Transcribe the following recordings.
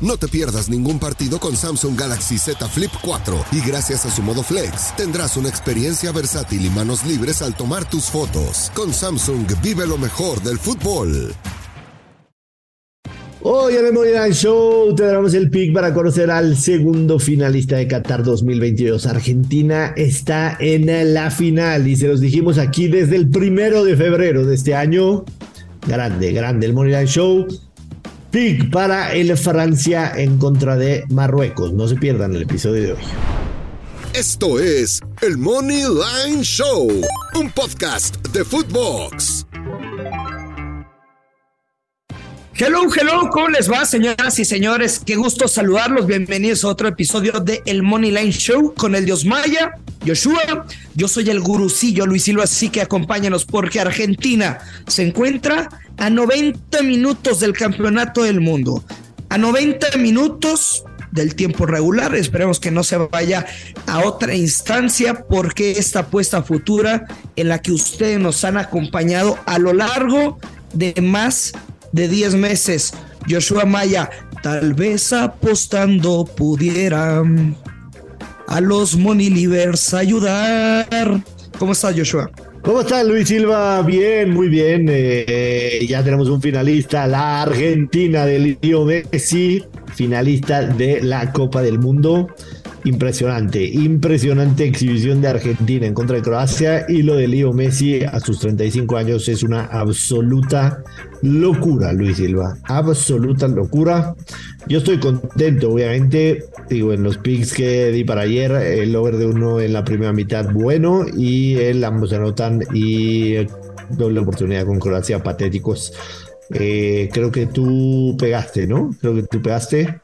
No te pierdas ningún partido con Samsung Galaxy Z Flip 4 y gracias a su modo flex tendrás una experiencia versátil y manos libres al tomar tus fotos. Con Samsung vive lo mejor del fútbol. Hoy en el Money Show tendremos el pick para conocer al segundo finalista de Qatar 2022. Argentina está en la final y se los dijimos aquí desde el primero de febrero de este año. Grande, grande el Money Show. Pick para el Francia en contra de Marruecos. No se pierdan el episodio de hoy. Esto es el Money Line Show, un podcast de Footbox. Hello, hello, ¿cómo les va, señoras y señores? Qué gusto saludarlos. Bienvenidos a otro episodio de El Money Line Show con el Dios Maya, Joshua. Yo soy el gurucillo Luis Silva, así que acompáñanos porque Argentina se encuentra a 90 minutos del campeonato del mundo. A 90 minutos del tiempo regular. Esperemos que no se vaya a otra instancia porque esta apuesta futura en la que ustedes nos han acompañado a lo largo de más de 10 meses. Joshua Maya, tal vez apostando pudiera a los Monilivers ayudar. ¿Cómo estás, Joshua? ¿Cómo estás, Luis Silva? Bien, muy bien. Eh, ya tenemos un finalista, la Argentina del Leo Messi, finalista de la Copa del Mundo. Impresionante, impresionante exhibición de Argentina en contra de Croacia y lo de Leo Messi a sus 35 años es una absoluta locura, Luis Silva, absoluta locura. Yo estoy contento, obviamente, digo, en los picks que di para ayer, el over de uno en la primera mitad bueno y el ambos anotan y doble oportunidad con Croacia patéticos. Eh, creo que tú pegaste, ¿no? Creo que tú pegaste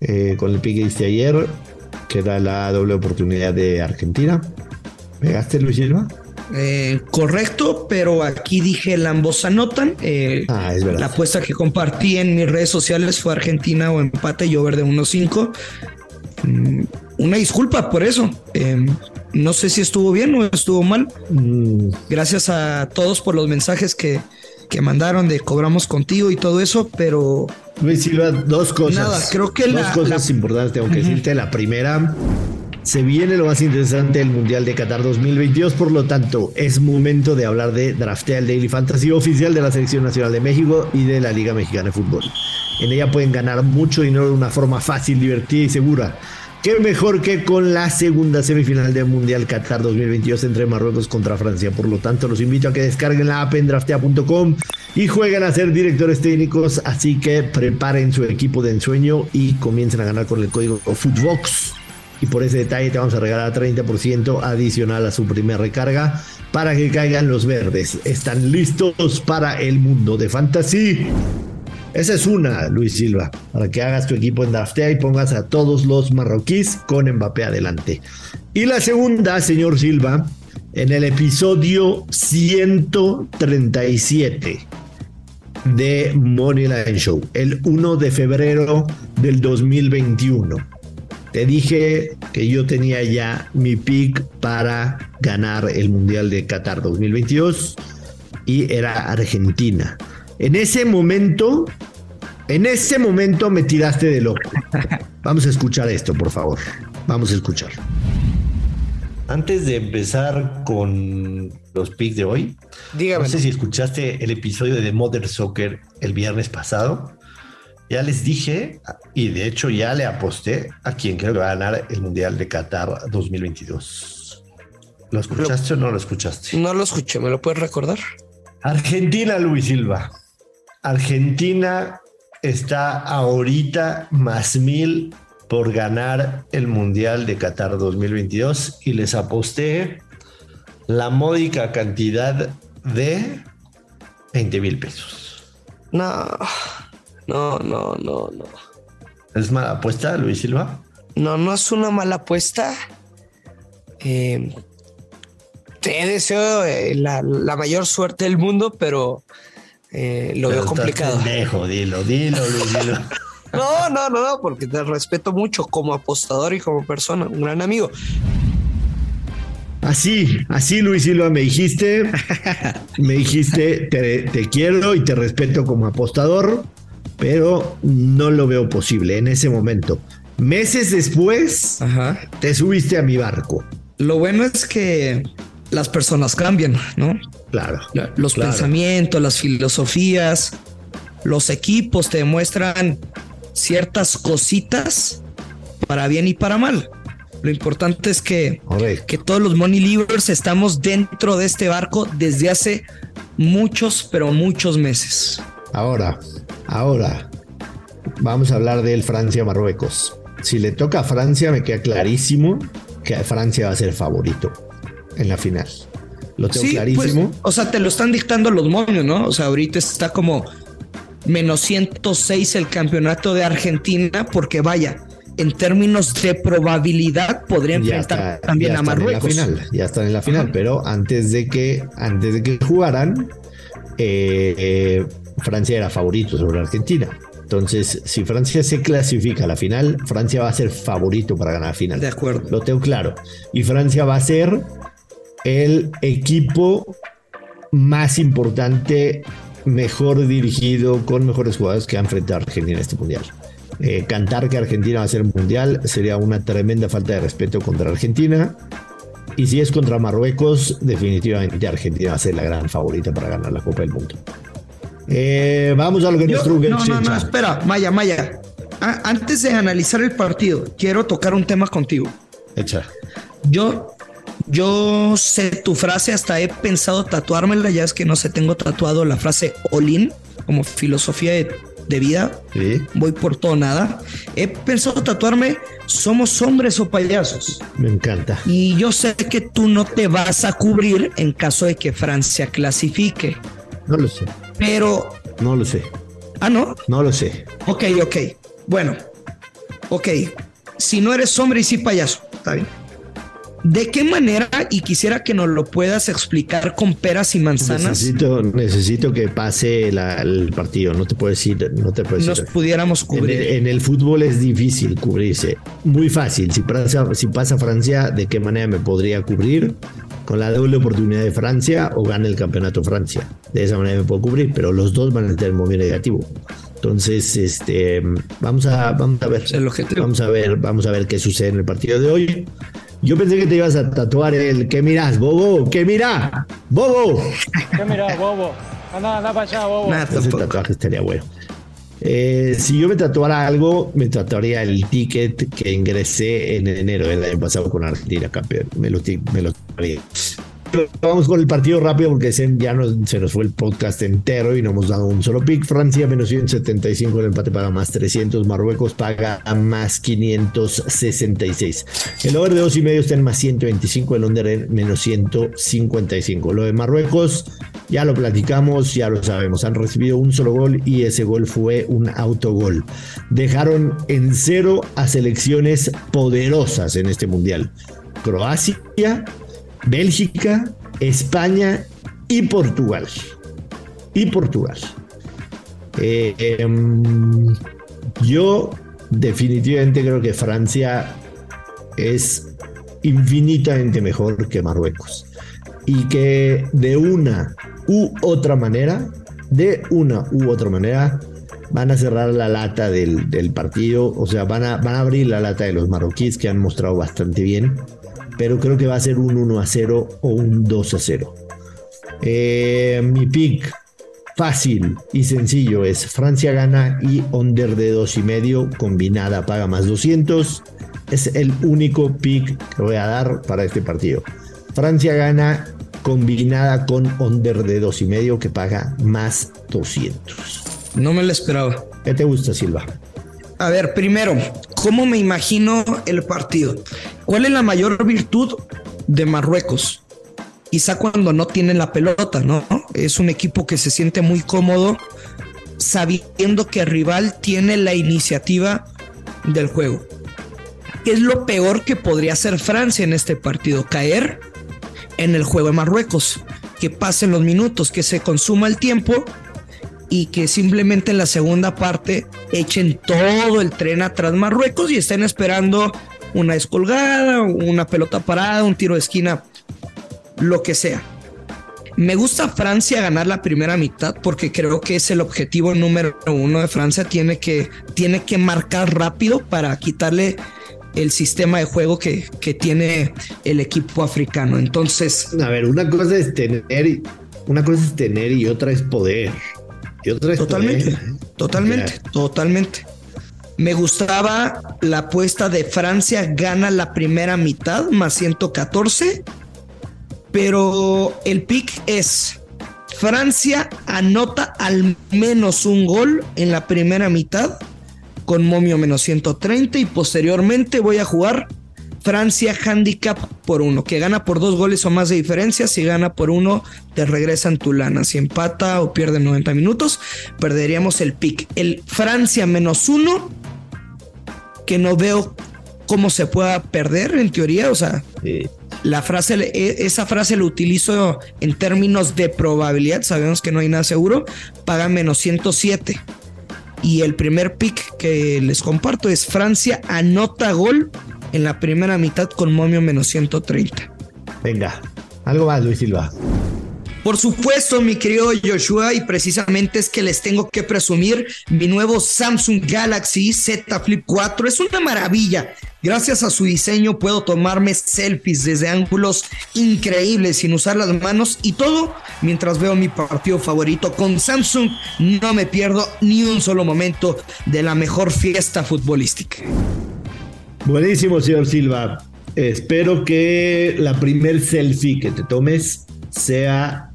eh, con el pick que diste ayer que era la doble oportunidad de Argentina. ¿Pegaste, Luis Silva? Eh, correcto, pero aquí dije ambos anotan. Eh, ah, es verdad. La apuesta que compartí en mis redes sociales fue Argentina o empate y over de 1-5. Mm, una disculpa por eso. Eh, no sé si estuvo bien o estuvo mal. Mm. Gracias a todos por los mensajes que, que mandaron de cobramos contigo y todo eso, pero Luis Silva, dos cosas. Nada, creo que dos cosas importantes, tengo que decirte. La primera, se viene lo más interesante del Mundial de Qatar 2022, por lo tanto, es momento de hablar de Draftea el Daily Fantasy oficial de la Selección Nacional de México y de la Liga Mexicana de Fútbol. En ella pueden ganar mucho dinero de una forma fácil, divertida y segura. Qué mejor que con la segunda semifinal del Mundial Qatar 2022 entre Marruecos contra Francia. Por lo tanto, los invito a que descarguen la app en draftea.com y jueguen a ser directores técnicos. Así que preparen su equipo de ensueño y comiencen a ganar con el código Footbox. Y por ese detalle te vamos a regalar 30% adicional a su primera recarga para que caigan los verdes. ¿Están listos para el mundo de fantasy? Esa es una, Luis Silva, para que hagas tu equipo en Draftea y pongas a todos los marroquíes con Mbappé adelante. Y la segunda, señor Silva, en el episodio 137 de Moneyline Show, el 1 de febrero del 2021. Te dije que yo tenía ya mi pick para ganar el Mundial de Qatar 2022 y era Argentina. En ese momento, en ese momento me tiraste de loco. Vamos a escuchar esto, por favor. Vamos a escuchar. Antes de empezar con los picks de hoy, Dígame. no sé si escuchaste el episodio de The Mother Soccer el viernes pasado. Ya les dije, y de hecho ya le aposté a quien creo que va a ganar el Mundial de Qatar 2022. ¿Lo escuchaste o no lo escuchaste? No lo escuché, ¿me lo puedes recordar? Argentina, Luis Silva. Argentina está ahorita más mil por ganar el Mundial de Qatar 2022 y les aposté la módica cantidad de 20 mil pesos. No, no, no, no, no. ¿Es mala apuesta, Luis Silva? No, no es una mala apuesta. Eh, te deseo eh, la, mayor suerte del mundo, pero eh, lo veo complicado. Pendejo, dilo, dilo, dilo. no, no, no, no, porque te respeto mucho como apostador y como persona, un gran amigo. Así, así Luis Silva me dijiste, me dijiste, te, te quiero y te respeto como apostador, pero no lo veo posible en ese momento. Meses después, te subiste a mi barco. Lo bueno es que las personas cambian, ¿no? Claro. Los pensamientos, las filosofías, los equipos te demuestran ciertas cositas para bien y para mal. Lo importante es que, que todos los money leavers estamos dentro de este barco desde hace muchos, pero muchos meses. Ahora, ahora, vamos a hablar del Francia-Marruecos. Si le toca a Francia, me queda clarísimo que Francia va a ser favorito en la final. Lo tengo pues, clarísimo. o sea, te lo están dictando los momios, ¿no? O sea, ahorita está como menos 106 el campeonato de Argentina, porque vaya, en términos de probabilidad podría enfrentar también a Marruecos. En la final, ya están en la final, pero antes de que, antes de que jugaran, eh, eh, Francia era favorito sobre Argentina. Entonces, si Francia se clasifica a la final, Francia va a ser favorito para ganar la final. De acuerdo. Lo tengo claro. Y Francia va a ser el equipo más importante, mejor dirigido, con mejores jugadores que ha enfrentado a Argentina en este mundial. Eh, cantar que Argentina va a ser mundial sería una tremenda falta de respeto contra Argentina. Y si es contra Marruecos, definitivamente Argentina va a ser la gran favorita para ganar la Copa del Mundo. Eh, vamos a lo que nos No, no, no, espera, Maya, Maya. antes de analizar el partido, quiero tocar un tema contigo. Echa. Yo yo sé tu frase, hasta he pensado tatuármela, ya es que no sé, tengo tatuado la frase Olin como filosofía de, vida. Voy por todo nada. He pensado tatuarme somos hombres o payasos. Me encanta. Y yo sé que tú no te vas a cubrir en caso de que Francia clasifique. No lo sé. Pero... No lo sé. Ah, no. No lo sé. Ok, ok. Bueno. Ok. Si no eres hombre y sí payaso. Está bien. ¿De qué manera? Y quisiera que nos lo puedas explicar con peras y manzanas. Necesito, necesito que pase el partido. No te puedo decir, no te puedo decir. Nos pudiéramos cubrir. En el, fútbol es difícil cubrirse. Muy fácil. Si pasa, si pasa Francia, ¿de qué manera me podría cubrir? Con la doble oportunidad de Francia o gana el campeonato Francia. De esa manera me puedo cubrir, pero los dos van a tener muy negativo. Entonces, este, vamos a, vamos a ver. Vamos a ver, vamos a ver qué sucede en el partido de hoy. Yo pensé que te ibas a tatuar el ¿qué mirás, bobo? ¿Qué mirá? ¡Bobo! ¿Qué mirás, bobo? Anda, anda para allá, bobo. Ese tatuaje estaría bueno. Eh, si yo me tatuara algo, me tatuaría el ticket que ingresé en enero del año pasado con Argentina, campeón. Me lo, me lo Vamos con el partido rápido porque ya se nos fue el podcast entero y no hemos dado un solo pick. Francia menos 175, el empate paga más 300. Marruecos paga más 566. El over de dos y medio está en más 125, el under en menos 155. Lo de Marruecos ya lo platicamos, ya lo sabemos. Han recibido un solo gol y ese gol fue un autogol. Dejaron en cero a selecciones poderosas en este mundial. Croacia, Bélgica, España y Portugal. Y Portugal. Eh, em, yo definitivamente creo que Francia es infinitamente mejor que Marruecos. Y que de una u otra manera, de una u otra manera, van a cerrar la lata del, partido. O sea, van a, van a abrir la lata de los marroquíes que han mostrado bastante bien pero creo que va a ser un 1 a 0 o un 2 a 0. Eh, mi pick fácil y sencillo es Francia gana y under de 2 y medio combinada paga más 200. Es el único pick que voy a dar para este partido. Francia gana combinada con under de 2 y medio que paga más 200. No me lo esperaba. ¿Qué te gusta, Silva? A ver, primero, ¿cómo me imagino el partido? ¿Cuál es la mayor virtud de Marruecos? Quizá cuando no tienen la pelota, ¿no? Es un equipo que se siente muy cómodo sabiendo que el rival tiene la iniciativa del juego. ¿Qué es lo peor que podría hacer Francia en este partido? Caer en el juego de Marruecos, que pasen los minutos, que se consuma el tiempo y que simplemente en la segunda parte echen todo el tren atrás Marruecos y estén esperando una descolgada, una pelota parada, un tiro de esquina, lo que sea. Me gusta Francia ganar la primera mitad porque creo que es el objetivo número uno de Francia. Tiene que, tiene que marcar rápido para quitarle el sistema de juego que, que tiene el equipo africano. Entonces. A ver, una cosa es tener, una cosa es tener y otra es poder. Y otra es totalmente, totalmente, totalmente. Me gustaba la apuesta de Francia gana la primera mitad más 114, pero el pick es Francia anota al menos un gol en la primera mitad con momio menos 130 y posteriormente voy a jugar Francia handicap por uno, que gana por dos goles o más de diferencia. Si gana por uno, te regresan tu lana. Si empata o pierde 90 minutos, perderíamos el pick. El Francia menos uno que no veo cómo se pueda perder en teoría, o sea, la frase, e, esa frase la utilizo en términos de probabilidad, sabemos que no hay nada seguro, paga menos 107. Y el primer pick que les comparto es Francia anota gol en la primera mitad con momio menos 130. Venga, algo más, Luis Silva. Por supuesto, mi querido Joshua, y precisamente es que les tengo que presumir mi nuevo Samsung Galaxy Z Flip 4. Es una maravilla. Gracias a su diseño puedo tomarme selfies desde ángulos increíbles sin usar las manos y todo mientras veo mi partido favorito. Con Samsung no me pierdo ni un solo momento de la mejor fiesta futbolística. Buenísimo, señor Silva. Espero que la primer selfie que te tomes sea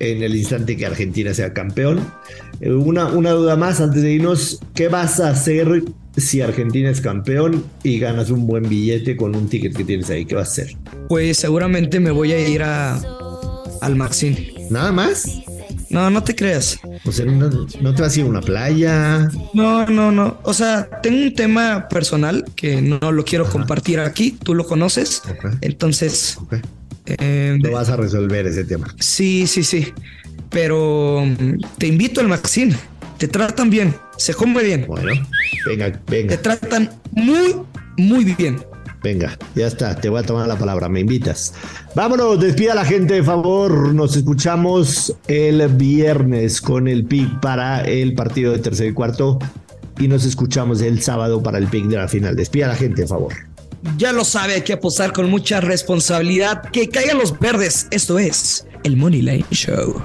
en el instante que Argentina sea campeón. Eh, una, una duda más antes de irnos, ¿qué vas a hacer si Argentina es campeón y ganas un buen billete con un ticket que tienes ahí? ¿Qué vas a hacer? Pues seguramente me voy a ir a, al Maxine. ¿Nada más? No, no te creas. O sea, no, te vas a ir a una playa. No, no, no. O sea, tengo un tema personal que no lo quiero compartir aquí. Tú lo conoces. Entonces, eh, no vas a resolver ese tema. Sí, sí, sí. Pero mm, te invito al Maxine. Te tratan bien. Se come bien. Bueno, venga, venga. Te tratan muy, muy bien. Venga, ya está, te voy a tomar la palabra, me invitas. Vámonos, despida a la gente, de favor. Nos escuchamos el viernes con el pick para el partido de tercer y cuarto. Y nos escuchamos el sábado para el pick de la final. Despida a la gente, de favor. Ya lo sabe, hay que apostar con mucha responsabilidad. Que caigan los verdes. Esto es el Money Line Show.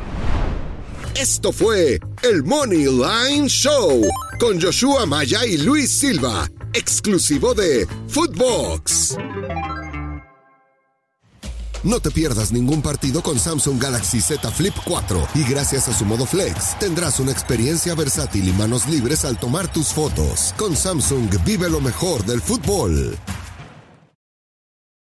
Esto fue el Money Line Show con Joshua Maya y Luis Silva, exclusivo de Footbox. No te pierdas ningún partido con Samsung Galaxy Z Flip 4 y gracias a su modo flex tendrás una experiencia versátil y manos libres al tomar tus fotos. Con Samsung vive lo mejor del fútbol.